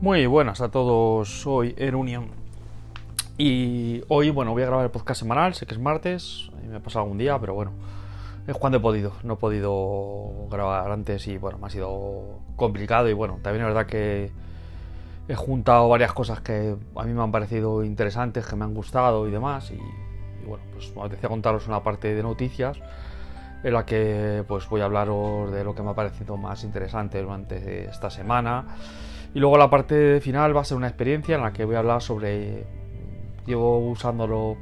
Muy buenas a todos, soy Erunion. Y hoy bueno voy a grabar el podcast semanal, sé que es martes, me ha pasado algún día, pero bueno, es cuando he podido, no he podido grabar antes y bueno, me ha sido complicado y bueno, también es verdad que he juntado varias cosas que a mí me han parecido interesantes, que me han gustado y demás y, bueno, pues me apetecía contaros una parte de noticias en la que pues voy a hablaros de lo que me ha parecido más interesante durante esta semana y luego la parte final va a ser una experiencia en la que voy a hablar sobre... Llevo usándolo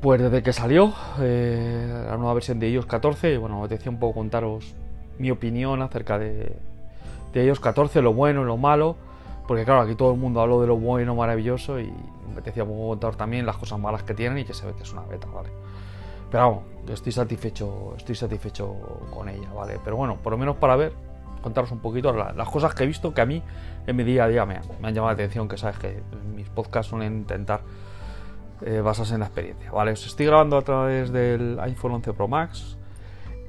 pues desde que salió eh, la nueva versión de iOS 14. Y bueno, me decía un poco contaros mi opinión acerca de, de iOS 14, lo bueno y lo malo. Porque claro, aquí todo el mundo habló de lo bueno, maravilloso y me decía un poco contar también las cosas malas que tienen y que se ve que es una beta, ¿vale? Pero vamos, estoy satisfecho, estoy satisfecho con ella, ¿vale? Pero bueno, por lo menos para ver contaros un poquito las cosas que he visto que a mí en mi día a día me, han llamado la atención, que sabes que mis podcasts suelen intentar eh, basarse en la experiencia. Vale, os estoy grabando a través del iPhone 11 Pro Max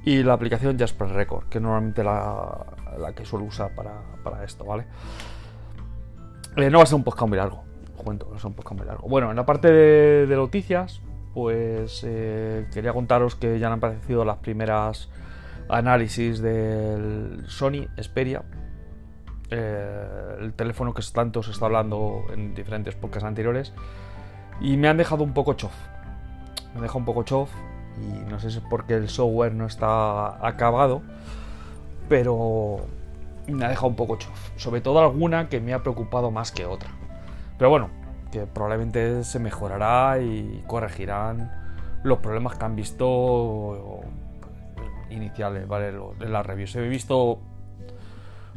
y la aplicación Jasper Record, que normalmente la, la que suelo usar para, para esto, ¿vale? Eh, no va a ser un podcast muy largo, cuento, no va a ser un podcast muy largo. Bueno, en la parte de, noticias, pues eh, quería contaros que ya han aparecido las primeras análisis del Sony Xperia, eh, el teléfono que tanto se está hablando en diferentes podcasts anteriores, y me han dejado un poco chof. Me dejado un poco chof, y no sé si es porque el software no está acabado, pero me ha dejado un poco chof. Sobre todo alguna que me ha preocupado más que otra. Pero bueno, que probablemente se mejorará y corregirán los problemas que han visto iniciales, ¿vale? En las reviews. He visto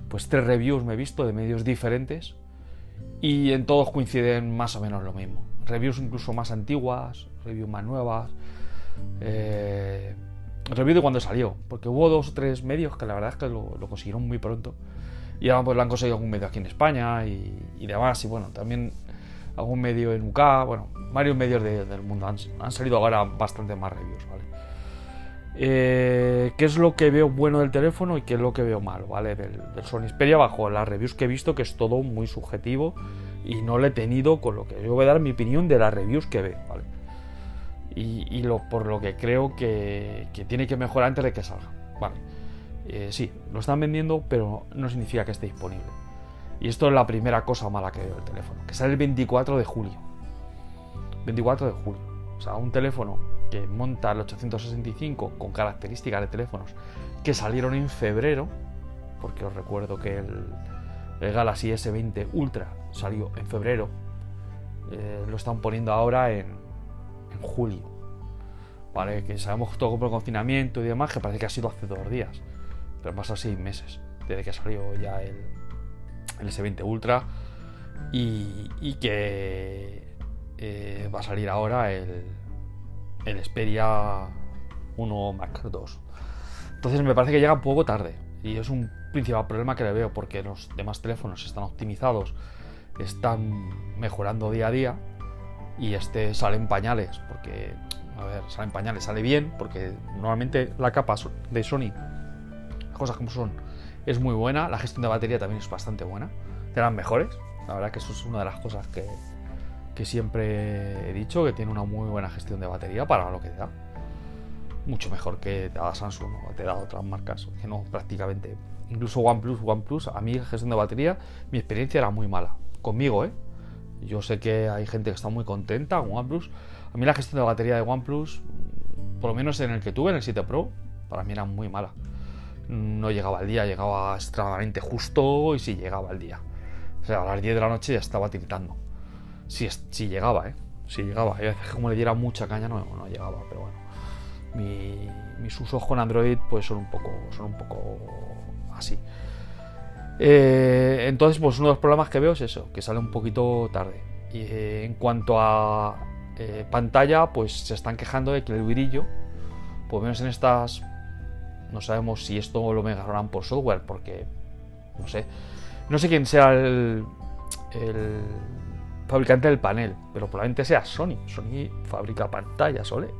pues tres reviews me he visto de medios diferentes y en todos coinciden más o menos lo mismo. Reviews incluso más antiguas, reviews más nuevas. Eh, review de cuando salió, porque hubo dos o tres medios que la verdad es que lo, consiguieron muy pronto. Y ahora pues lo han conseguido algún medio aquí en España y, demás. Y bueno, también algún medio en UK, bueno, varios medios del mundo han, han, salido ahora bastante más reviews, ¿vale? Eh, ¿Qué es lo que veo bueno del teléfono y qué es lo que veo malo, ¿vale? Del, Sony Xperia bajo las reviews que he visto, que es todo muy subjetivo y no le he tenido con lo que yo voy a dar mi opinión de las reviews que veo, ¿vale? Y, lo, por lo que creo que, tiene que mejorar antes de que salga, ¿vale? Eh, sí, lo están vendiendo, pero no significa que esté disponible. Y esto es la primera cosa mala que veo del teléfono, que sale el 24 de julio. 24 de julio. O sea, un teléfono que monta el 865 con características de teléfonos que salieron en febrero, porque os recuerdo que el, Galaxy S20 Ultra salió en febrero, eh, lo están poniendo ahora en, julio. Vale, que sabemos todo por el confinamiento y demás, que parece que ha sido hace dos días, pero pasa seis meses desde que salió ya el, el S20 Ultra y, que eh, va a salir ahora el, el Xperia 1 Mac 2. Entonces me parece que llega un poco tarde y es un principal problema que le veo porque los demás teléfonos están optimizados, están mejorando día a día y este sale en pañales porque, a ver, sale en pañales, sale bien porque normalmente la capa de Sony, cosas como son, es muy buena, la gestión de batería también es bastante buena, de las mejores, la verdad que eso es una de las cosas que, que siempre he dicho que tiene una muy buena gestión de batería para lo que te da. Mucho mejor que te da Samsung o te da otras marcas, que no prácticamente. Incluso OnePlus, OnePlus, a mí gestión de batería, mi experiencia era muy mala. Conmigo, ¿eh? Yo sé que hay gente que está muy contenta con OnePlus. A mí la gestión de batería de OnePlus, por lo menos en el que tuve, en el 7 Pro, para mí era muy mala. No llegaba al día, llegaba extremadamente justo y sí llegaba al día. O sea, a las 10 de la noche ya estaba tiritando. Si, si llegaba, ¿eh? Si llegaba. Y a veces como le diera mucha caña no, no llegaba, pero bueno. mis usos con Android pues son un poco, son un poco así. Eh, entonces, pues uno de los problemas que veo es eso, que sale un poquito tarde. Y eh, en cuanto a eh, pantalla, pues se están quejando de que el brillo, por lo menos en estas, no sabemos si esto lo mejorarán por software, porque no sé, no sé quién sea el, fabricante del panel, pero probablemente sea Sony. Sony fabrica pantallas OLED.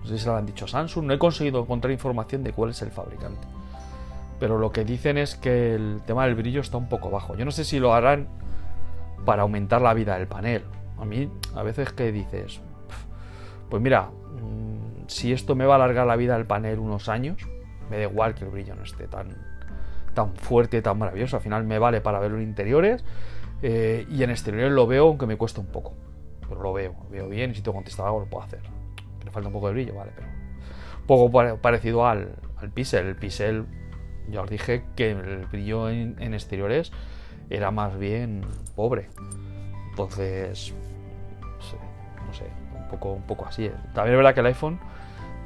No sé si se lo han dicho Samsung. No he conseguido encontrar información de cuál es el fabricante. Pero lo que dicen es que el tema del brillo está un poco bajo. Yo no sé si lo harán para aumentar la vida del panel. A mí, a veces que dices, pues mira, mm, si esto me va a alargar la vida del panel unos años, me da igual que el brillo no esté tan, tan fuerte, tan maravilloso. Al final me vale para verlo en interiores eh, y en exteriores lo veo aunque me cueste un poco. Pero lo veo, veo bien y si tengo contestado algo lo puedo hacer. Me falta un poco de brillo, vale, pero poco parecido al, al Pixel. El Pixel, ya os dije que el brillo en, exteriores era más bien pobre. Entonces, no sé, no sé un, poco, un poco así. También es verdad que el iPhone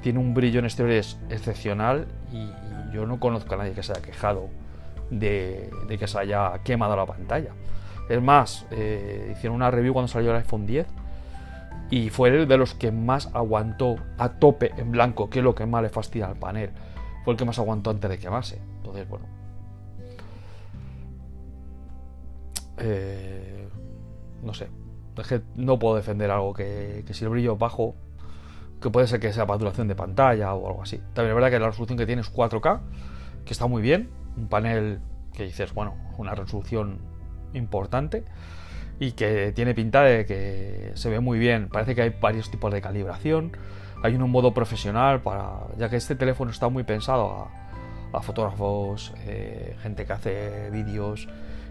tiene un brillo en exteriores excepcional y, yo no conozco a nadie que se haya quejado de, que se haya quemado la pantalla. Es más, eh, hicieron una review cuando salió el iPhone 10 y fue el de los que más aguantó a tope en blanco, que es lo que más le fastidia al panel. Fue el que más aguantó antes de quemarse. Entonces, bueno. Eh, no sé. no puedo defender algo que, que si el brillo es bajo, que puede ser que sea para duración de pantalla o algo así. También es verdad que la resolución que tiene es 4K, que está muy bien, un panel que dices, bueno, una resolución importante y que tiene pinta de que se ve muy bien. Parece que hay varios tipos de calibración. Hay un modo profesional para, ya que este teléfono está muy pensado a, fotógrafos, eh, gente que hace vídeos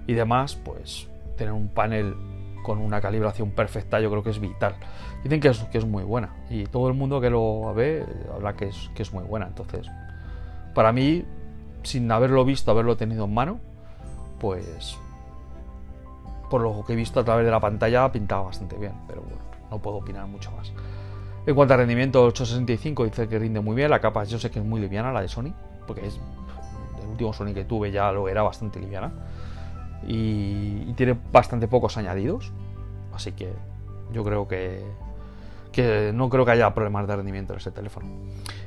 y demás, pues tener un panel con una calibración perfecta yo creo que es vital. Dicen que es, que es muy buena y todo el mundo que lo ve habla que es, que es muy buena. Entonces, para mí, sin haberlo visto, haberlo tenido en mano, pues por lo que he visto a través de la pantalla pintaba bastante bien, pero bueno, no puedo opinar mucho más. En cuanto a rendimiento, 865 dice que rinde muy bien, la capa yo sé que es muy liviana, la de Sony, porque es el último Sony que tuve ya lo era bastante liviana y, tiene bastante pocos añadidos. Así que yo creo que, que no creo que haya problemas de rendimiento en ese teléfono.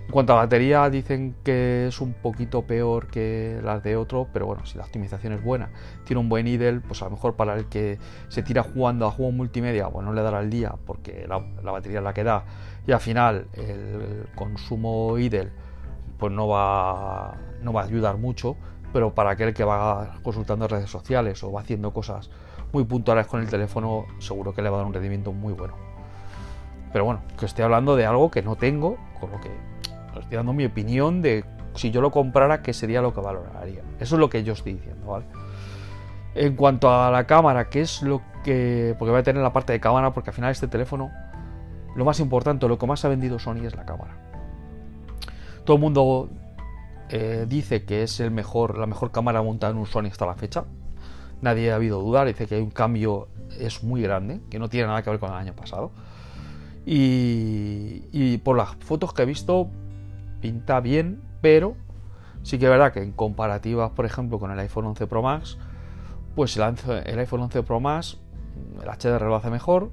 En cuanto a batería, dicen que es un poquito peor que las de otro, pero bueno, si la optimización es buena, tiene un buen idle, pues a lo mejor para el que se tira jugando a juego multimedia, pues no le dará el día porque la, batería es la que da, y al final el consumo idle pues no va, no va a ayudar mucho, pero para aquel que va consultando redes sociales o va haciendo cosas muy puntuales con el teléfono, seguro que le va a dar un rendimiento muy bueno. Pero bueno, que estoy hablando de algo que no tengo, con lo que estoy dando mi opinión de si yo lo comprara, qué sería lo que valoraría. Eso es lo que yo estoy diciendo, ¿vale? En cuanto a la cámara, ¿qué es lo que... Porque voy a tener la parte de cámara, porque al final este teléfono, lo más importante, lo que más ha vendido Sony es la cámara. Todo el mundo eh, dice que es la mejor cámara montada en un Sony hasta la fecha. Nadie ha habido dudar, dice que hay un cambio es muy grande, que no tiene nada que ver con el año pasado. Y, por las fotos que he visto, pinta bien, pero sí que es verdad que en comparativa, por ejemplo, con el iPhone 11 Pro Max, pues el, el iPhone 11 Pro Max, el HDR lo hace mejor.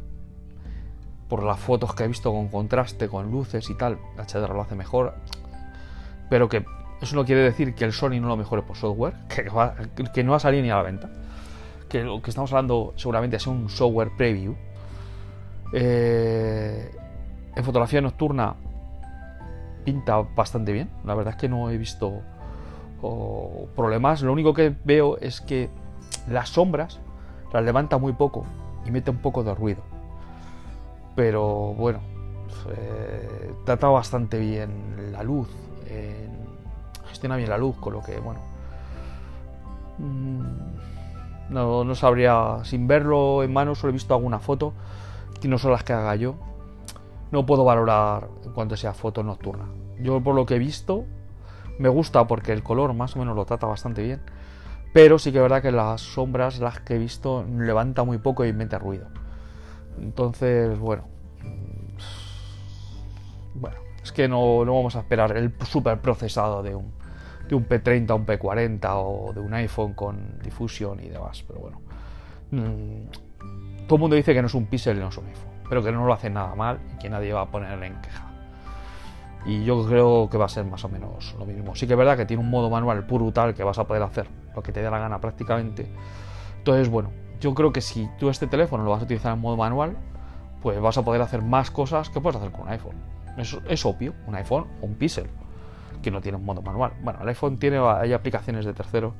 Por las fotos que he visto con contraste, con luces y tal, el HDR lo hace mejor. Pero que eso no quiere decir que el Sony no lo mejore por software, que, no va a salir ni a la venta. Que lo que estamos hablando seguramente es un software preview. Eh, en fotografía nocturna pinta bastante bien. La verdad es que no he visto problemas. Lo único que veo es que las sombras las levanta muy poco y mete un poco de ruido. Pero bueno, eh, trata bastante bien la luz gestiona bien la luz, con lo que, bueno, mm, no, no sabría, sin verlo en mano, solo he visto alguna foto, que no son las que haga yo. No puedo valorar en cuanto sea foto nocturna. Yo por lo que he visto, me gusta porque el color más o menos lo trata bastante bien. Pero sí que es verdad que las sombras, las que he visto, levanta muy poco y mete ruido. Entonces, bueno. Bueno, es que no, no vamos a esperar el super procesado de un, de un P30 a un P40 o de un iPhone con difusión y demás. Pero bueno, mm, todo el mundo dice que no es un pixel y no es un iPhone, pero que no lo hace nada mal y que nadie va a ponerle en queja. Y yo creo que va a ser más o menos lo mismo. Sí que es verdad que tiene un modo manual brutal que vas a poder hacer lo que te dé la gana prácticamente. Entonces, bueno, yo creo que si tú este teléfono lo vas a utilizar en modo manual, pues vas a poder hacer más cosas que puedes hacer con un iPhone. Es, es obvio, un iPhone o un Pixel que no tiene un modo manual. Bueno, el iPhone tiene, hay aplicaciones de terceros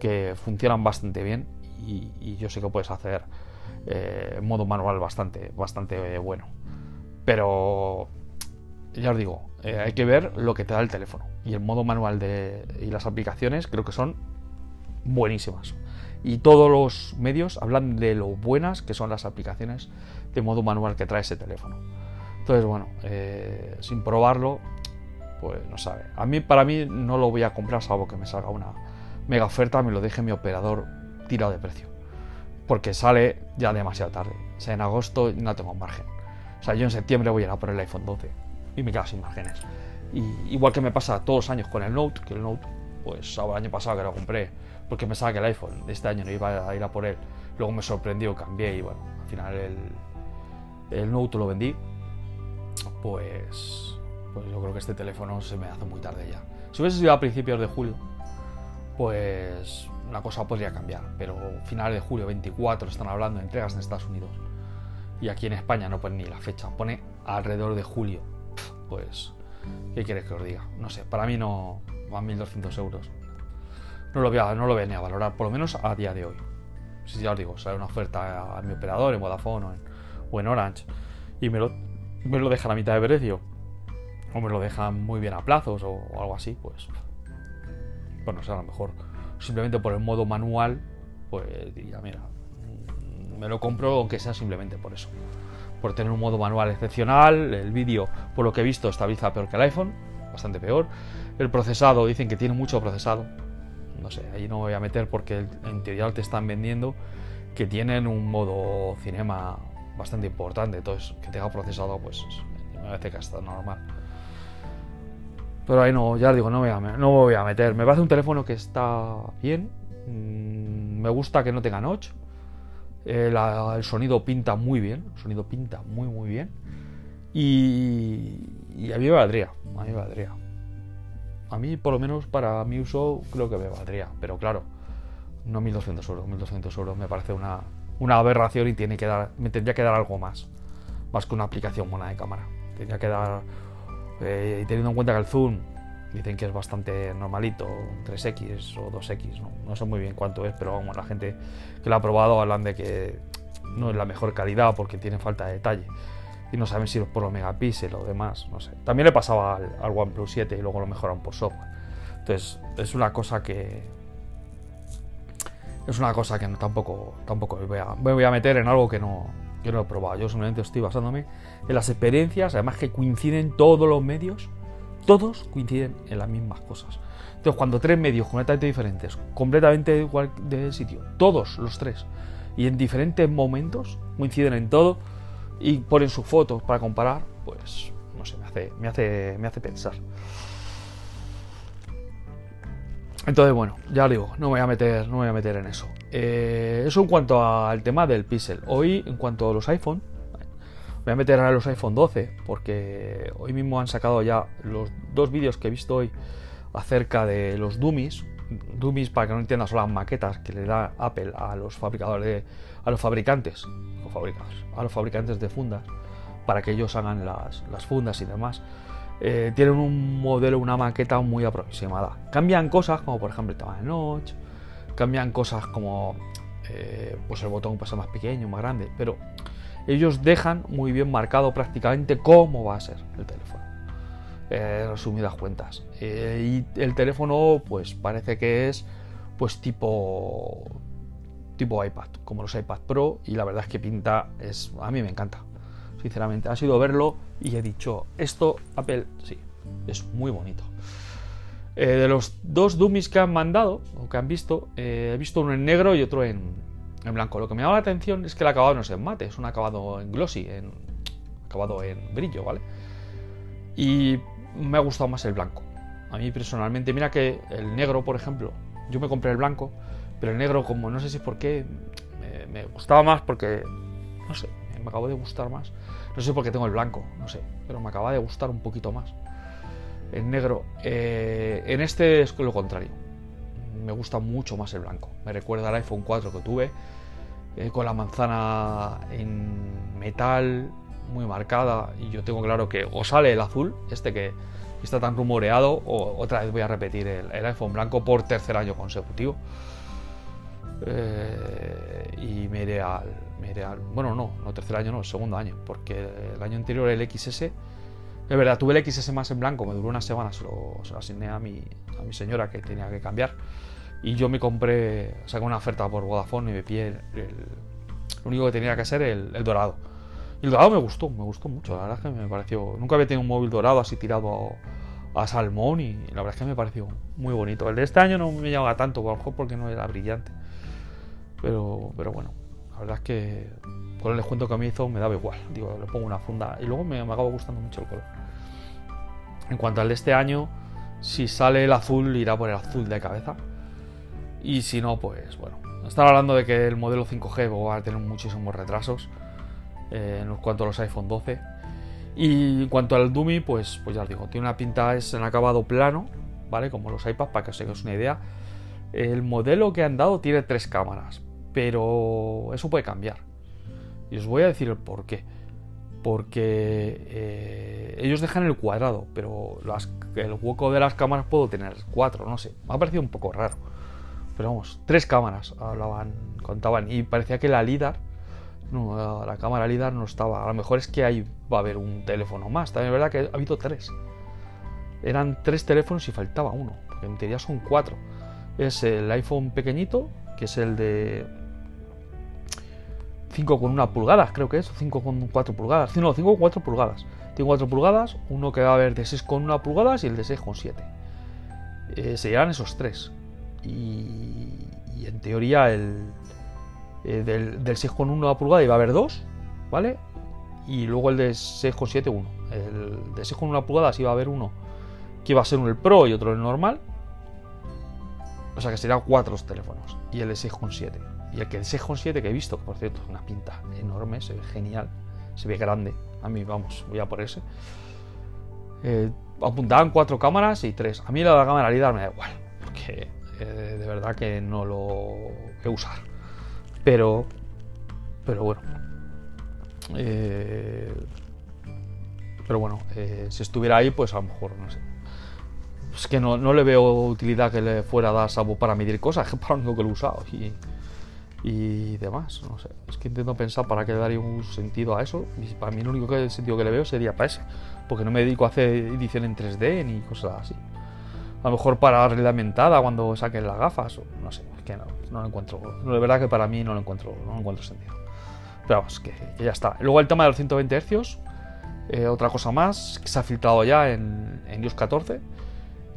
que funcionan bastante bien y, yo sé que puedes hacer eh, modo manual bastante, bastante bueno. Pero ya os digo, eh, hay que ver lo que te da el teléfono. Y el modo manual de, y las aplicaciones creo que son buenísimas. Y todos los medios hablan de lo buenas que son las aplicaciones de modo manual que trae ese teléfono. Entonces, bueno, eh, sin probarlo, pues no sabe. A mí, para mí, no lo voy a comprar salvo que me salga una mega oferta, me lo deje mi operador tirado de precio. Porque sale ya demasiado tarde. O sea, en agosto no tengo margen. O sea, yo en septiembre voy a ir a por el iPhone 12 y me quedo sin márgenes. Y igual que me pasa todos los años con el Note, que el Note, pues el año pasado que lo compré, porque me que el iPhone, este año no iba a ir a por él, luego me sorprendió, cambié y bueno, al final el, el Note lo vendí, pues, pues yo creo que este teléfono se me hace muy tarde ya. Si hubiese sido a principios de julio, pues la cosa podría cambiar, pero finales de julio 24 están hablando de entregas en Estados Unidos y aquí en España no pone ni la fecha, pone alrededor de julio. Pues, ¿qué quieres que os diga? No sé, para mí no van 1200 euros. No lo, voy a, no lo voy a valorar, por lo menos a día de hoy. Si ya os digo, sale una oferta a mi operador en Vodafone o en, Orange y me lo, me lo dejan a mitad de precio o me lo dejan muy bien a plazos o, o algo así, pues bueno, o sea, a lo mejor simplemente por el modo manual, pues diría, mira, mm, me lo compro aunque sea simplemente por eso. Por tener un modo manual excepcional, el vídeo, por lo que he visto, estabiliza peor que el iPhone, bastante peor. El procesado, dicen que tiene mucho procesado. No sé, ahí no me voy a meter porque en teoría te están vendiendo que tienen un modo cinema bastante importante. Entonces, que tenga procesado, pues me parece que está normal. Pero ahí no, ya digo, no me, voy a, no voy a meter. Me parece un teléfono que está bien. Mm, me gusta que no tenga notch. el sonido pinta muy bien. El sonido pinta muy, muy bien. Y, y a mí me valdría. A mí me valdría. A mí, por lo menos para mi uso, creo que me valdría. Pero claro, no 1200 euros. 1200 euros me parece una, una aberración y tiene que dar, me tendría que dar algo más. Más que una aplicación buena de cámara. Tendría que dar eh, y teniendo en cuenta que el zoom dicen que es bastante normalito, 3X o 2X, no, sé muy bien cuánto es, pero la gente que lo ha probado hablan de que no es la mejor calidad porque tiene falta de detalle. Y no saben si es por los megapíxeles o demás, no sé. También le pasaba al, al OnePlus 7 y luego lo mejoran por software. Entonces, es una cosa que. Es una cosa que tampoco, tampoco me voy a meter en algo que no, yo no lo he probado, yo solamente estoy basándome en las experiencias, además que coinciden todos los medios, todos coinciden en las mismas cosas. Entonces, cuando tres medios completamente diferentes, completamente igual de sitio, todos los tres, y en diferentes momentos coinciden en todo y ponen sus fotos para comparar, pues no sé, me hace, me hace, me hace pensar. Entonces, bueno, ya digo, no me voy a meter, no voy a meter en eso. Eh, eso en cuanto al tema del pixel. Hoy, en cuanto a los iPhone, voy a meter a los iPhone 12 porque hoy mismo han sacado ya los dos vídeos que he visto hoy acerca de los dummies. Dummies, para que no entiendas, son las maquetas que le da Apple a los fabricadores a los fabricantes, a los fabricantes de fundas, para que ellos hagan las, fundas y demás. Eh, tienen un modelo, una maqueta muy aproximada. Cambian cosas como por ejemplo el tamaño de notch, cambian cosas como eh, pues el botón pasa más pequeño, más grande, pero ellos dejan muy bien marcado prácticamente cómo va a ser el teléfono. Eh, resumidas cuentas. y el teléfono pues parece que es pues tipo tipo iPad, como los iPad Pro y la verdad es que pinta es a mí me encanta sinceramente. Ha sido verlo y he dicho, esto Apple sí, es muy bonito. Eh, de los dos dummies que han mandado, o que han visto, eh, he visto uno en negro y otro en, blanco. Lo que me llama la atención es que el acabado no es en mate, es un acabado en glossy, en, acabado en brillo, ¿vale? Y me ha gustado más el blanco. A mí personalmente, mira que el negro, por ejemplo, yo me compré el blanco, pero el negro, como no sé si por qué, me gustaba más porque, no sé, me acabo de gustar más. No sé por qué tengo el blanco, no sé, pero me acaba de gustar un poquito más. El negro. Eh, en este es lo contrario. Me gusta mucho más el blanco. Me recuerda al iPhone 4 que tuve, eh, con la manzana en metal muy marcada. Y yo tengo claro que o sale el azul, este que está tan rumoreado, o, otra vez voy a repetir el, iPhone blanco por tercer año consecutivo. Eh, y me iré, al, Bueno, no, no tercer año, no, segundo año, porque el año anterior el XS. Es verdad, tuve el XS más en blanco, me duró una semana, se lo, asigné a mi, a mi señora que tenía que cambiar. Y yo me compré, saqué una oferta por Vodafone y me pillé el, lo único que tenía que ser el, el dorado. Y el dorado me gustó, me gustó mucho, la verdad es que me pareció... Nunca había tenido un móvil dorado así tirado a, salmón y la verdad es que me pareció muy bonito. El de este año no me llamaba tanto, a lo mejor porque no era brillante. Pero, pero bueno, la verdad es que el descuento que me hizo me daba igual. Digo, le pongo una funda y luego me, acabó gustando mucho el color. En cuanto al de este año, si sale el azul, irá por el azul de cabeza. Y si no, pues bueno. Están hablando de que el modelo 5G va a tener muchísimos retrasos eh, en cuanto a los iPhone 12. Y en cuanto al Dummy, pues, pues ya os digo, tiene una pinta, es en acabado plano, ¿vale? Como los iPads, para que os hagáis una idea. El modelo que han dado tiene tres cámaras, pero eso puede cambiar. Y os voy a decir el por qué. Porque eh, ellos dejan el cuadrado, pero el hueco de las cámaras puedo tener cuatro, no sé. Me ha parecido un poco raro. Pero vamos, tres cámaras hablaban, contaban. Y parecía que la LIDAR, no, la cámara LIDAR no estaba. A lo mejor es que ahí va a haber un teléfono más. También es verdad que ha habido tres. Eran tres teléfonos y faltaba uno. En teoría son cuatro. Es el iPhone pequeñito, que es el de 5,1 pulgadas, creo que es, o 5,4 pulgadas. No, 5,4 pulgadas. 5,4 pulgadas, uno que va a haber de 6,1 pulgadas y el de 6,7. Eh, se llevan esos tres y, en teoría el, eh, del, del 6,1 a pulgada iba a haber dos, ¿vale? Y luego el de 6,7, uno. El de 6,1 pulgadas iba a haber uno que iba a ser un el Pro y otro el normal. O sea que serían cuatro los teléfonos. Y el de 6,7. Y el que el 6,7 que he visto, que por cierto es una pinta enorme, se ve genial, se ve grande. A mí, vamos, voy a por ese. Eh, apuntaban cuatro cámaras y tres. A mí la cámara LIDAR me da igual, porque eh, de verdad que no lo a usar. Pero, pero bueno. Eh, pero bueno, si estuviera ahí, pues a lo mejor, no sé. Es que no, le veo utilidad que le fuera a dar sabo para medir cosas, que para lo que lo he usado y demás. No sé. Es que intento pensar para qué daría un sentido a eso. Y para mí, el único sentido que le veo sería para ese. Porque no me dedico a hacer edición en 3D ni cosas así. A lo mejor para la cuando saquen las gafas. no sé, es que no, no lo encuentro. De verdad que para mí no lo encuentro, no encuentro sentido. Pero vamos, que, ya está. Luego el tema de los 120 Hz. Eh, otra cosa más que se ha filtrado ya en, en iOS 14.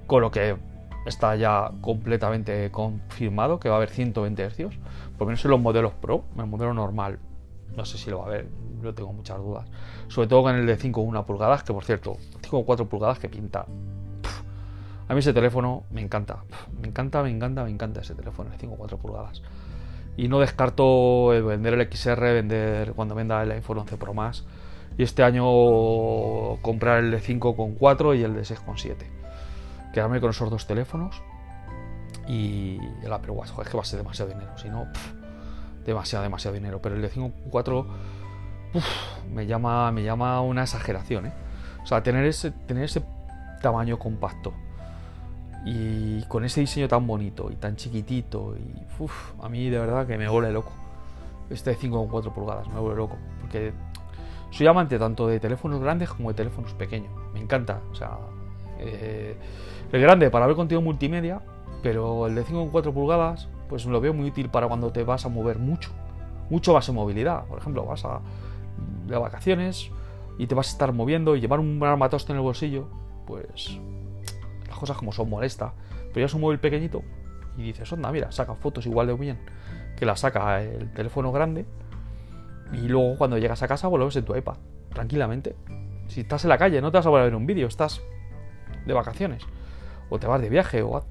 Con lo que está ya completamente confirmado que va a haber 120 Hz. Por menos en los modelos Pro. En el modelo normal no sé si lo va a haber, yo tengo muchas dudas. Sobre todo con el de 5,1 pulgadas, que por cierto, 5,4 pulgadas que pinta a mí ese teléfono me encanta. Me encanta, me encanta, me encanta ese teléfono, el 5,4 pulgadas. Y no descarto vender el XR, vender cuando venda el iPhone 11 Pro más. Y este año comprar el de 5,4 y el de 6,7. Quedarme con esos dos teléfonos. Y Apple Watch, joder, es que va a ser demasiado dinero. Si no, demasiado, demasiado dinero. Pero el de 5,4 me llama, me llama una exageración. ¿eh? O sea, tener ese, tener ese tamaño compacto y con ese diseño tan bonito y tan chiquitito, y a mí de verdad que me vuelve loco. Este de 5,4 pulgadas me vuelve loco. Porque soy amante tanto de teléfonos grandes como de teléfonos pequeños. Me encanta. O sea, eh, el grande para ver contenido multimedia, pero el de 5,4 pulgadas, pues lo veo muy útil para cuando te vas a mover mucho. Mucho vas en movilidad. Por ejemplo, vas a de vacaciones y te vas a estar moviendo y llevar un armatoste en el bolsillo, pues cosas como son molesta. Pero ya es un móvil pequeñito y dices, onda, mira, saca fotos igual de bien que la saca el teléfono grande. Y luego cuando llegas a casa, vuelves en tu iPad, tranquilamente. Si estás en la calle, no te vas a volver a ver un vídeo, estás de vacaciones. O te vas de viaje. O...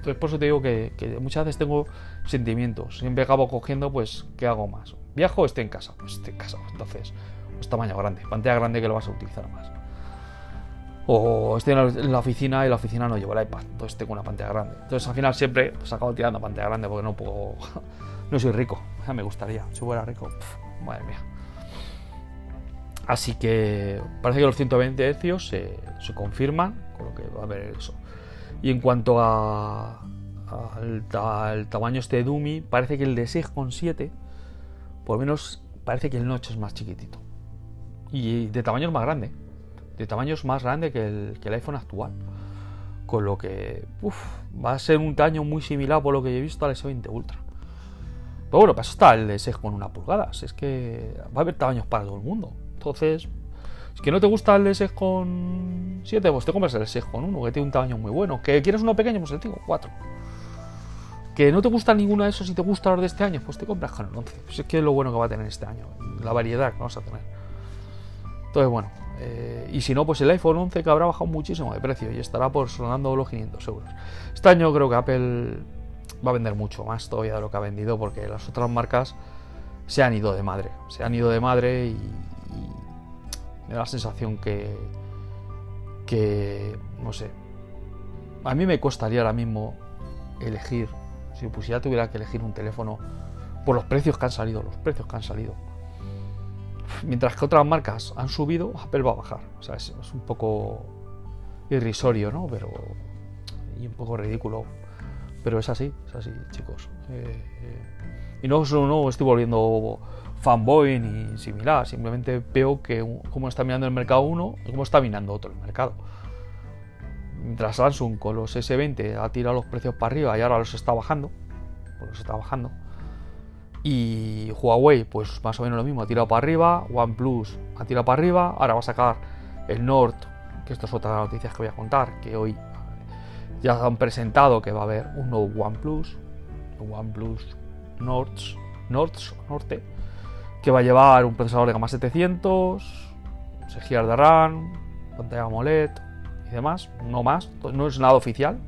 Entonces por eso te digo que, muchas veces tengo sentimientos. Siempre acabo cogiendo, pues, ¿qué hago más? ¿Viajo o estoy en casa? Pues estoy en casa. Entonces, pues tamaño grande, pantalla grande que lo vas a utilizar más. O estoy en la oficina y la oficina no llevo el iPad, entonces tengo una pantalla grande. Entonces al final siempre pues, acabo tirando pantalla grande porque no puedo. no soy rico, me gustaría. Si fuera rico, madre mía. Así que parece que los 120 Hz se, se confirman, con lo que va a haber eso. Y en cuanto a, al, tamaño este de parece que el de 6,7, por lo menos parece que el notch es más chiquitito. Y de tamaño es más grande. De tamaño es más grande que el, que el iPhone actual. Con lo que va a ser un tamaño muy similar por lo que he visto al S20 Ultra. Pero bueno, para eso está el de 6,1 pulgadas. Es que va a haber tamaños para todo el mundo. Entonces, si que no te gusta el de 6,7, pues te compras el 6,1, que tiene un tamaño muy bueno. Que quieres uno pequeño, pues el tengo 4. Que no te gusta ninguno de esos y te gusta los de este año, pues te compras con el 11. Pues es que es lo bueno que va a tener este año, la variedad que vamos a tener. Entonces, bueno, eh, y si no, pues el iPhone 11 que habrá bajado muchísimo de precio y estará por sonando los 500 euros. Este año creo que Apple va a vender mucho más todavía de lo que ha vendido porque las otras marcas se han ido de madre. Se han ido de madre y, la sensación que, que, no sé, a mí me costaría ahora mismo elegir, si pusiera tuviera que elegir un teléfono por los precios que han salido, los precios que han salido. Mientras que otras marcas han subido, Apple va a bajar. O sea, es, un poco irrisorio, ¿no? Pero. Y un poco ridículo. Pero es así, es así, chicos. Eh, eh, y no, no estoy volviendo fanboy ni similar, simplemente veo que cómo está mirando el mercado uno y cómo está mirando otro el mercado. Mientras Samsung con los S20 ha tirado los precios para arriba y ahora los está bajando, pues los está bajando. Y Huawei, pues más o menos lo mismo, ha tirado para arriba, OnePlus ha tirado para arriba, ahora va a sacar el Nord, que esto es otra de las noticias que voy a contar, que hoy ya han presentado que va a haber un nuevo OnePlus, OnePlus Nords, Nords, Norte, que va a llevar un procesador de gama 700, 6 GB de RAM, pantalla AMOLED y demás, no más, no es nada oficial,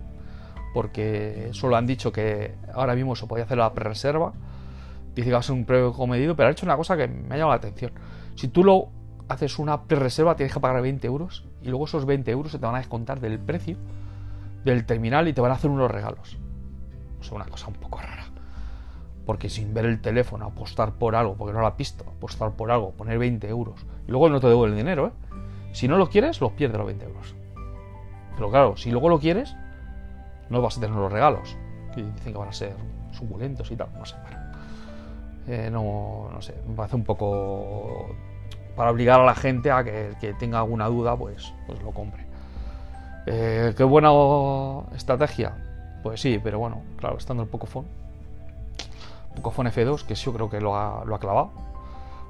porque solo han dicho que ahora mismo se podía hacer la pre-reserva, dice que va a ser un precio medido, pero ha hecho una cosa que me ha llamado la atención. Si tú lo haces una pre-reserva, tienes que pagar 20 euros y luego esos 20 euros se te van a descontar del precio del terminal y te van a hacer unos regalos. O sea, una cosa un poco rara. Porque sin ver el teléfono, apostar por algo, porque no lo has visto, apostar por algo, poner 20 euros. Y luego no te devuelve el dinero, ¿eh? Si no lo quieres, los pierdes los 20 euros. Pero claro, si luego lo quieres, no vas a tener los regalos. Y dicen que van a ser suculentos y tal, no sé. Eh, no, no sé, me parece un poco para obligar a la gente a que que tenga alguna duda, pues, pues lo compre. Eh, ¿Qué buena estrategia? Pues sí, pero bueno, claro, estando el Pocophone Pocophone F2, que yo creo que lo ha, clavado.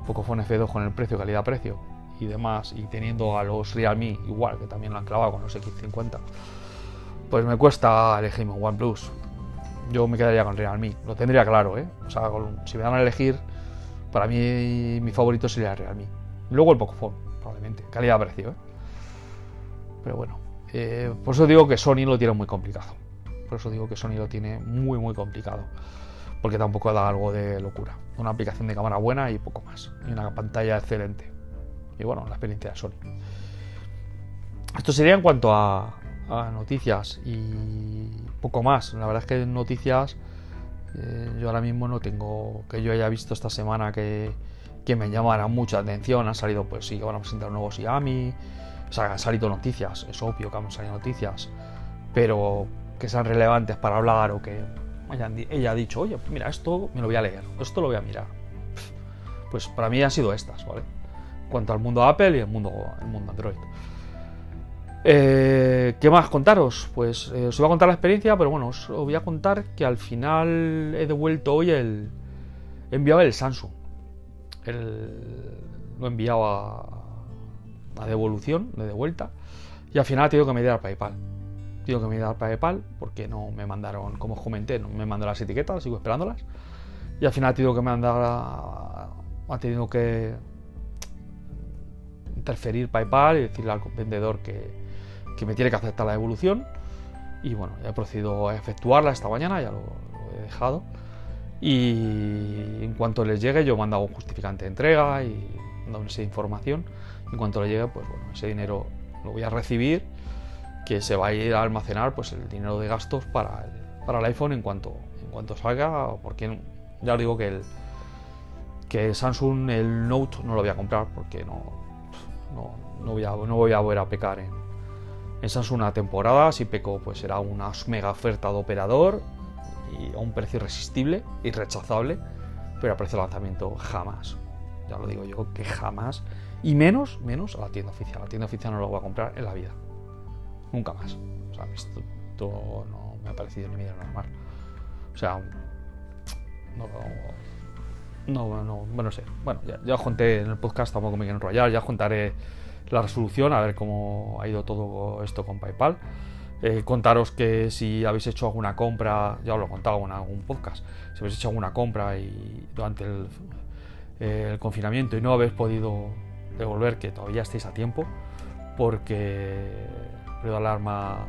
Pocophone F2 con el precio, calidad-precio y demás, y teniendo a los Realme igual, que también lo han clavado con los X50, pues me cuesta elegirme un OnePlus. Yo me quedaría con Realme, lo tendría claro, ¿eh? O sea, si me dan a elegir, para mí mi favorito sería Realme. Luego el Pocophone, probablemente, calidad-precio, ¿eh? Pero bueno, eh, por eso digo que Sony lo tiene muy complicado. Por eso digo que Sony lo tiene muy, muy complicado porque tampoco da algo de locura. Una aplicación de cámara buena y poco más. Y una pantalla excelente. Y bueno, la experiencia de Sony. Esto sería en cuanto a, noticias y poco más. La verdad es que noticias eh, yo ahora mismo no tengo que yo haya visto esta semana que, que me llamara mucha atención. Han salido, pues sí, que van a presentar un nuevo Xiaomi. O sea, han salido noticias. Es obvio que han salido noticias. Pero que sean relevantes para hablar o que ella, ha dicho, oye, mira, esto me lo voy a leer, esto lo voy a mirar. Pues para mí han sido estas, ¿vale? En cuanto al mundo Apple y el mundo, el mundo Android. Eh, ¿Qué más contaros? Pues eh, os voy a contar la experiencia, pero bueno, os, voy a contar que al final he devuelto hoy el. He enviado el Samsung. lo he enviado a, a devolución, de vuelta. Y al final ha tenido que medir al PayPal. Tengo que mirar PayPal porque no me mandaron, como os comenté, no me mandó las etiquetas, sigo esperándolas. Y al final tengo que mandar, ha tenido que interferir PayPal y decirle al vendedor que, que, me tiene que aceptar la devolución. Y bueno, he procedido a efectuarla esta mañana, ya lo, he dejado. Y en cuanto les llegue, yo mando un justificante de entrega y mando esa información. En cuanto le llegue, pues bueno, ese dinero lo voy a recibir que se va a ir a almacenar pues el dinero de gastos para el, para el iPhone en cuanto, en cuanto salga, porque ya os digo que el que Samsung el Note no lo voy a comprar porque no, No, no, voy, a, no voy a volver a pecar en, Samsung una temporada. Si peco, pues será una mega oferta de operador y a un precio irresistible, irrechazable, pero a precio de lanzamiento jamás. Ya lo digo yo que jamás. Y menos, menos a la tienda oficial. La tienda oficial no lo voy a comprar en la vida. Nunca más. O sea, esto, no me ha parecido ni medio normal. O sea, no, no, no, bueno, no sé. Bueno, ya, ya os en el podcast, tampoco me quiero enrollar, ya os contaré la resolución, a ver cómo ha ido todo esto con PayPal. Eh, contaros que si habéis hecho alguna compra, ya os lo he contado en algún podcast, si habéis hecho alguna compra y durante el, el confinamiento y no habéis podido devolver, que todavía estáis a tiempo, porque periodo de alarma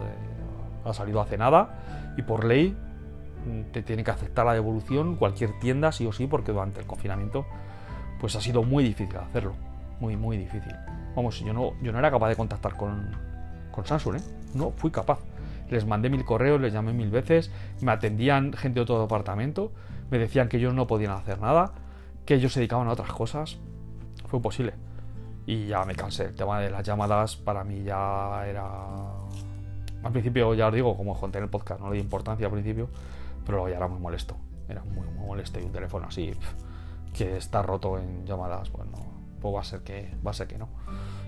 eh, ha salido hace nada y por ley te tiene que aceptar la devolución cualquier tienda sí o sí porque durante el confinamiento pues ha sido muy difícil hacerlo muy muy difícil. Vamos yo no yo no era capaz de contactar con, con Samsung ¿eh? no fui capaz. Les mandé mil correos les llamé mil veces me atendían gente de todo departamento me decían que ellos no podían hacer nada que ellos se dedicaban a otras cosas. Fue posible y ya me cansé el tema de las llamadas para mí ya era al principio ya os digo, como conté en el podcast, no le di importancia al principio, pero ya era muy molesto. Era muy, molesto y un teléfono así que está roto en llamadas, bueno, pues va a ser que va a ser que no.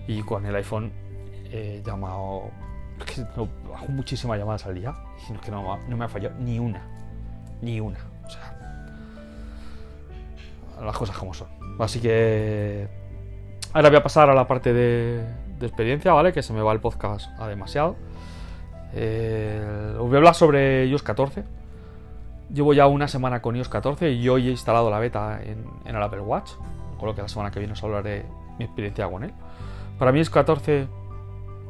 Y con el iPhone he llamado no, hago muchísimas llamadas al día y que no, no me ha fallado ni una. Ni una. O sea, las cosas como son. Así que ahora voy a pasar a la parte de, experiencia, ¿vale? Que se me va el podcast a demasiado. Eh, os voy a hablar sobre iOS 14. Llevo ya una semana con iOS 14 y hoy he instalado la beta en, en, el Apple Watch, con lo que la semana que viene os hablaré mi experiencia con él. Para mí iOS 14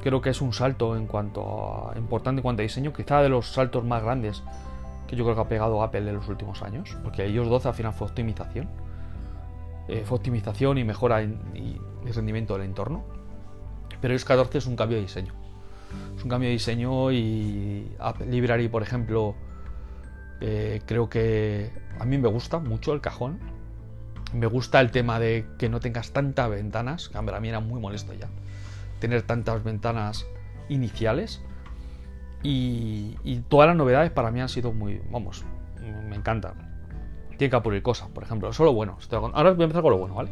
creo que es un salto en cuanto a, importante en cuanto a diseño, quizá de los saltos más grandes que yo creo que ha pegado Apple en los últimos años, porque iOS 12 al final fue optimización, eh, optimización y mejora en, y, y rendimiento del entorno, pero iOS 14 es un cambio de diseño es un cambio de diseño y Library, por ejemplo, eh, creo que a mí me gusta mucho el cajón. Me gusta el tema de que no tengas tantas ventanas, que a mí era muy molesto ya. Tener tantas ventanas iniciales. Y, y, todas las novedades para mí han sido muy, vamos, me encantan. Tiene que apurar cosas, por ejemplo, solo bueno. Ahora voy a empezar con lo bueno, ¿vale?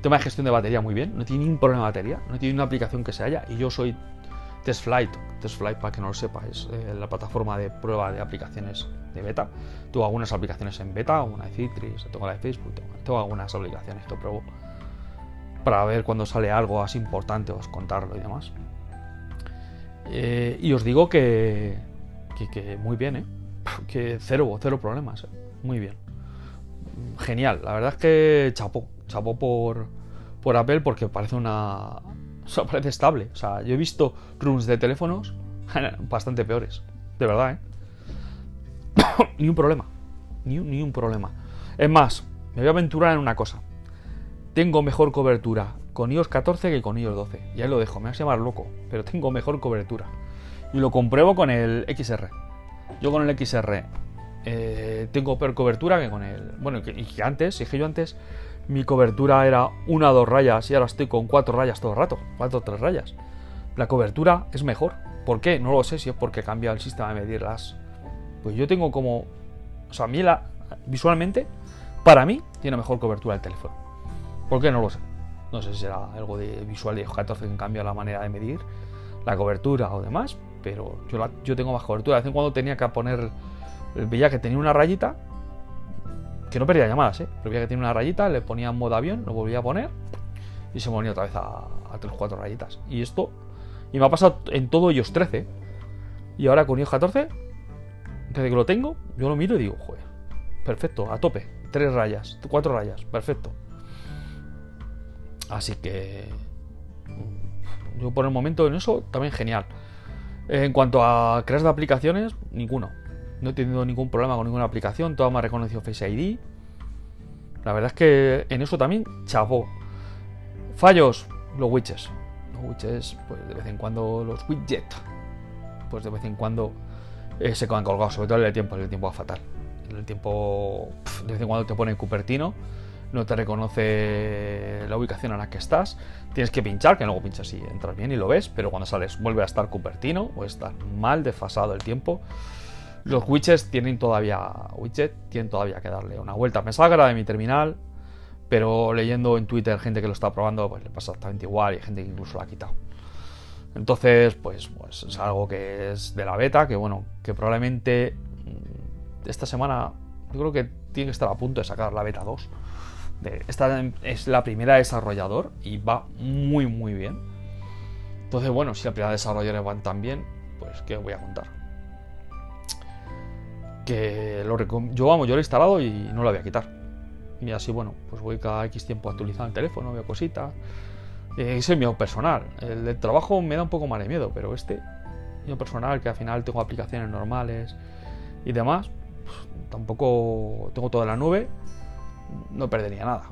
tema de gestión de batería muy bien, no tiene ningún problema de batería, no tiene una aplicación que se haya y yo soy TestFlight, TestFlight para que no lo sepa, es eh, la plataforma de prueba de aplicaciones de beta. Tengo algunas aplicaciones en beta, una de Citrix, tengo la de Facebook, tengo, tengo algunas aplicaciones que pruebo para ver cuando sale algo así importante, os contarlo y demás. Eh, y os digo que, que, que, muy bien, ¿eh? que cero, cero problemas, ¿eh? muy bien. Genial, la verdad es que chapó, chapó por, por Apple porque parece una, o sea, parece estable. O sea, yo he visto rooms de teléfonos bastante peores. De verdad, ¿eh? ni un problema. Ni un, ni un problema. Es más, me voy a aventurar en una cosa. Tengo mejor cobertura con iOS 14 que con iOS 12. Ya ahí lo dejo, me vas a llamar loco, pero tengo mejor cobertura. Y lo compruebo con el XR. Yo con el XR eh, tengo peor cobertura que con el. Bueno, y que antes, dije yo antes, mi cobertura era una o dos rayas y ahora estoy con cuatro rayas todo el rato, cuatro o tres rayas. La cobertura es mejor. ¿Por qué? No lo sé si es porque cambia el sistema de medirlas. Pues yo tengo como. O sea, a mí la, visualmente, para mí, tiene mejor cobertura el teléfono. ¿Por qué? No lo sé. No sé si será algo de visual de 14 que cambia la manera de medir la cobertura o demás, pero yo, la, yo tengo más cobertura. De vez en cuando tenía que poner. Veía que tenía una rayita que no perdía llamadas, ¿eh? Pero veía que tenía una rayita, le ponía en modo avión, lo volvía a poner y se ponía otra vez a, a 3 4 rayitas. Y esto, y me ha pasado en todo iOS 13. Y ahora con iOS 14, desde que lo tengo, yo lo miro y digo, joder, perfecto, a tope. 3 rayas, 4 rayas, perfecto. Así que yo por el momento en eso también genial. En cuanto a crear de aplicaciones, ninguno. No he tenido ningún problema con ninguna aplicación, todas me ha reconocido Face ID. La verdad es que en eso también chapó. Fallos, los widgets. Los widgets, pues de vez en cuando los widgets, pues de vez en cuando eh, se quedan colgados, sobre todo en el tiempo, el tiempo va fatal. El tiempo, pff, de vez en cuando te pone Cupertino no te reconoce la ubicación en la que estás. Tienes que pinchar, que luego pinchas y entras bien y lo ves, pero cuando sales vuelve a estar Cupertino o está mal desfasado el tiempo. Los widgets tienen todavía widget, tienen todavía que darle una vuelta. Me salga de mi terminal, pero leyendo en Twitter gente que lo está probando, pues le pasa exactamente igual y gente que incluso lo ha quitado. Entonces, pues, pues es algo que es de la beta, que bueno, que probablemente mm, esta semana yo creo que tiene que estar a punto de sacar la beta 2. esta es la primera desarrollador y va muy muy bien. Entonces, bueno, si la primera desarrolladora van tan bien, pues ¿qué voy a contar? Que lo yo vamos, yo lo he instalado y no lo voy a quitar. Y así, bueno, pues voy cada X tiempo actualizando el teléfono, veo cositas. Eh, ese es mi personal. El del trabajo me da un poco más de miedo, pero este, mío personal, que al final tengo aplicaciones normales y demás, pues, tampoco tengo toda la nube, no perdería nada.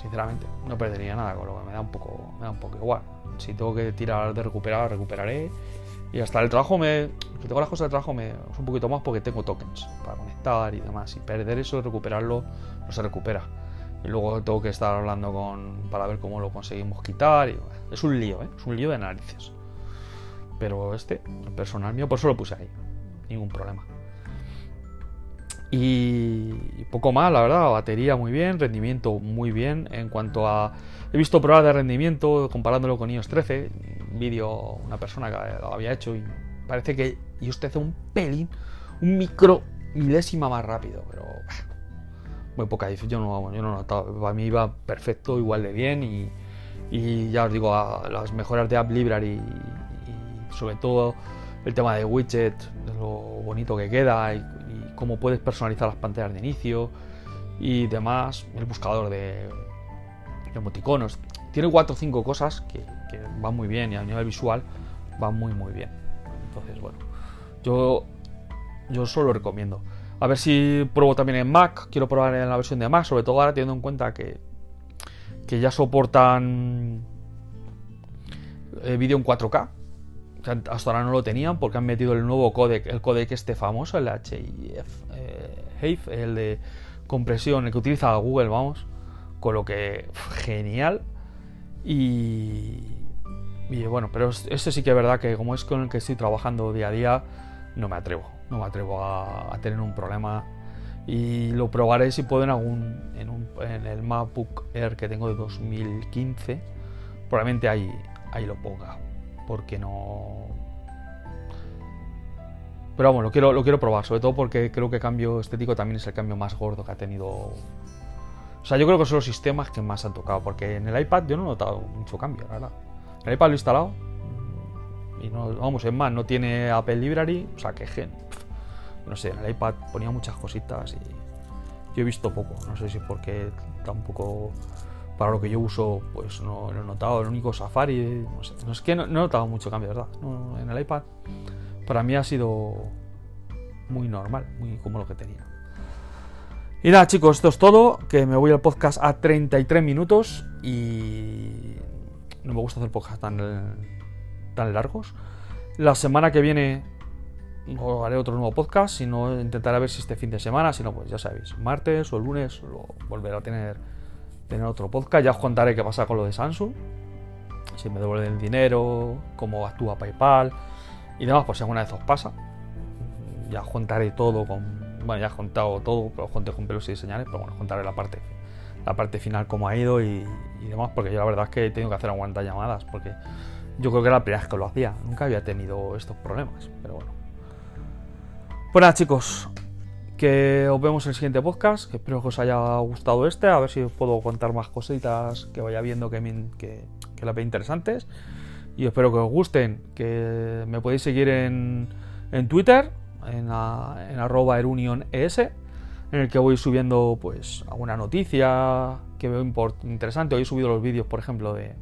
Sinceramente, no perdería nada, con lo que me da un poco, me da un poco igual. Si tengo que tirar de recuperar, recuperaré. Y hasta el trabajo me. Si tengo las cosas de trabajo me es un poquito más porque tengo tokens para conectar y demás. Y perder eso, recuperarlo, no se recupera. Y luego tengo que estar hablando con. para ver cómo lo conseguimos quitar. Es un lío, ¿eh? Es un lío de narices. Pero este, el personal mío, por eso lo puse ahí. Ningún problema. Y poco más, la verdad, batería muy bien, rendimiento muy bien. En cuanto a. He visto pruebas de rendimiento comparándolo con iOS 13. Vídeo, una persona que lo había hecho y parece que iOS 13 un pelín, un micro milésima más rápido, pero. Muy poca diferencia. Yo no, notaba. Para mí iba perfecto, igual de bien. Y, y ya os digo, las mejoras de App Library y, sobre todo el tema de widget, lo bonito que queda y cómo puedes personalizar las pantallas de inicio y demás. El buscador de emoticonos. Tiene 4 o 5 cosas que, van muy bien y a nivel visual van muy muy bien. Entonces, bueno, yo, yo solo recomiendo. A ver si pruebo también en Mac. Quiero probar en la versión de Mac, sobre todo ahora teniendo en cuenta que, que ya soportan eh, vídeo en 4K hasta ahora no lo tenían porque han metido el nuevo codec, el codec este famoso, el HIF, eh, el de compresión, el que utiliza Google, vamos, con lo que genial. Y, y bueno, pero este sí que es verdad que como es con el que estoy trabajando día a día, no me atrevo, no me atrevo a, tener un problema. Y lo probaré si puedo en algún en, un, en el MacBook Air que tengo de 2015. Probablemente ahí, ahí lo ponga porque no... Pero vamos, lo quiero, lo quiero probar, sobre todo porque creo que el cambio estético también es el cambio más gordo que ha tenido... O sea, yo creo que son los sistemas que más han tocado, porque en el iPad yo no he notado mucho cambio, la verdad. El iPad lo he instalado y no, vamos, es más, no tiene Apple Library, o sea, que gen... No sé, en el iPad ponía muchas cositas y yo he visto poco, no sé si porque tampoco para lo que yo uso, pues no lo he notado. El único Safari, no sé, no es que no, he notado mucho cambio, ¿verdad? en el iPad, para mí ha sido muy normal, muy como lo que tenía. Y nada, chicos, esto es todo. Que me voy al podcast a 33 minutos y no me gusta hacer podcast tan, tan largos. La semana que viene haré otro nuevo podcast, si no intentaré ver si este fin de semana, si no, pues ya sabéis, martes o lunes lo volveré a tener tener otro podcast. Ya os contaré qué pasa con lo de Samsung. Si me devuelven el dinero, cómo actúa PayPal y demás, por si alguna vez os pasa. Ya os contaré todo con. Bueno, ya he contado todo, pero os conté con pelos y señales, pero bueno, os contaré la parte, la parte final, cómo ha ido y, demás, porque yo la verdad es que he tenido que hacer aguantar llamadas, porque yo creo que era la primera que lo hacía. Nunca había tenido estos problemas, pero bueno. Pues nada, chicos, que os vemos en el siguiente podcast, espero que os haya gustado este, a ver si os puedo contar más cositas que vaya viendo que, que, las veis interesantes. Y espero que os gusten, que me podéis seguir en, en Twitter, en, en arroba eruniones, en el que voy subiendo pues alguna noticia que veo interesante. Hoy he subido los vídeos, por ejemplo, de,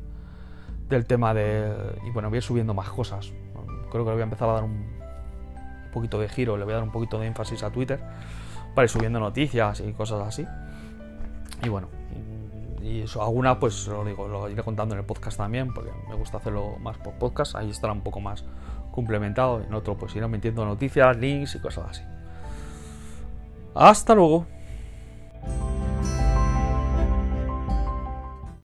del tema de... Y bueno, voy subiendo más cosas. Creo que le voy a empezar a dar un, poquito de giro, le voy a dar un poquito de énfasis a Twitter para ir subiendo noticias y cosas así. Y bueno, y eso, alguna pues lo digo, lo iré contando en el podcast también, porque me gusta hacerlo más por podcast, ahí estará un poco más complementado, en otro pues iré metiendo noticias, links y cosas así. Hasta luego.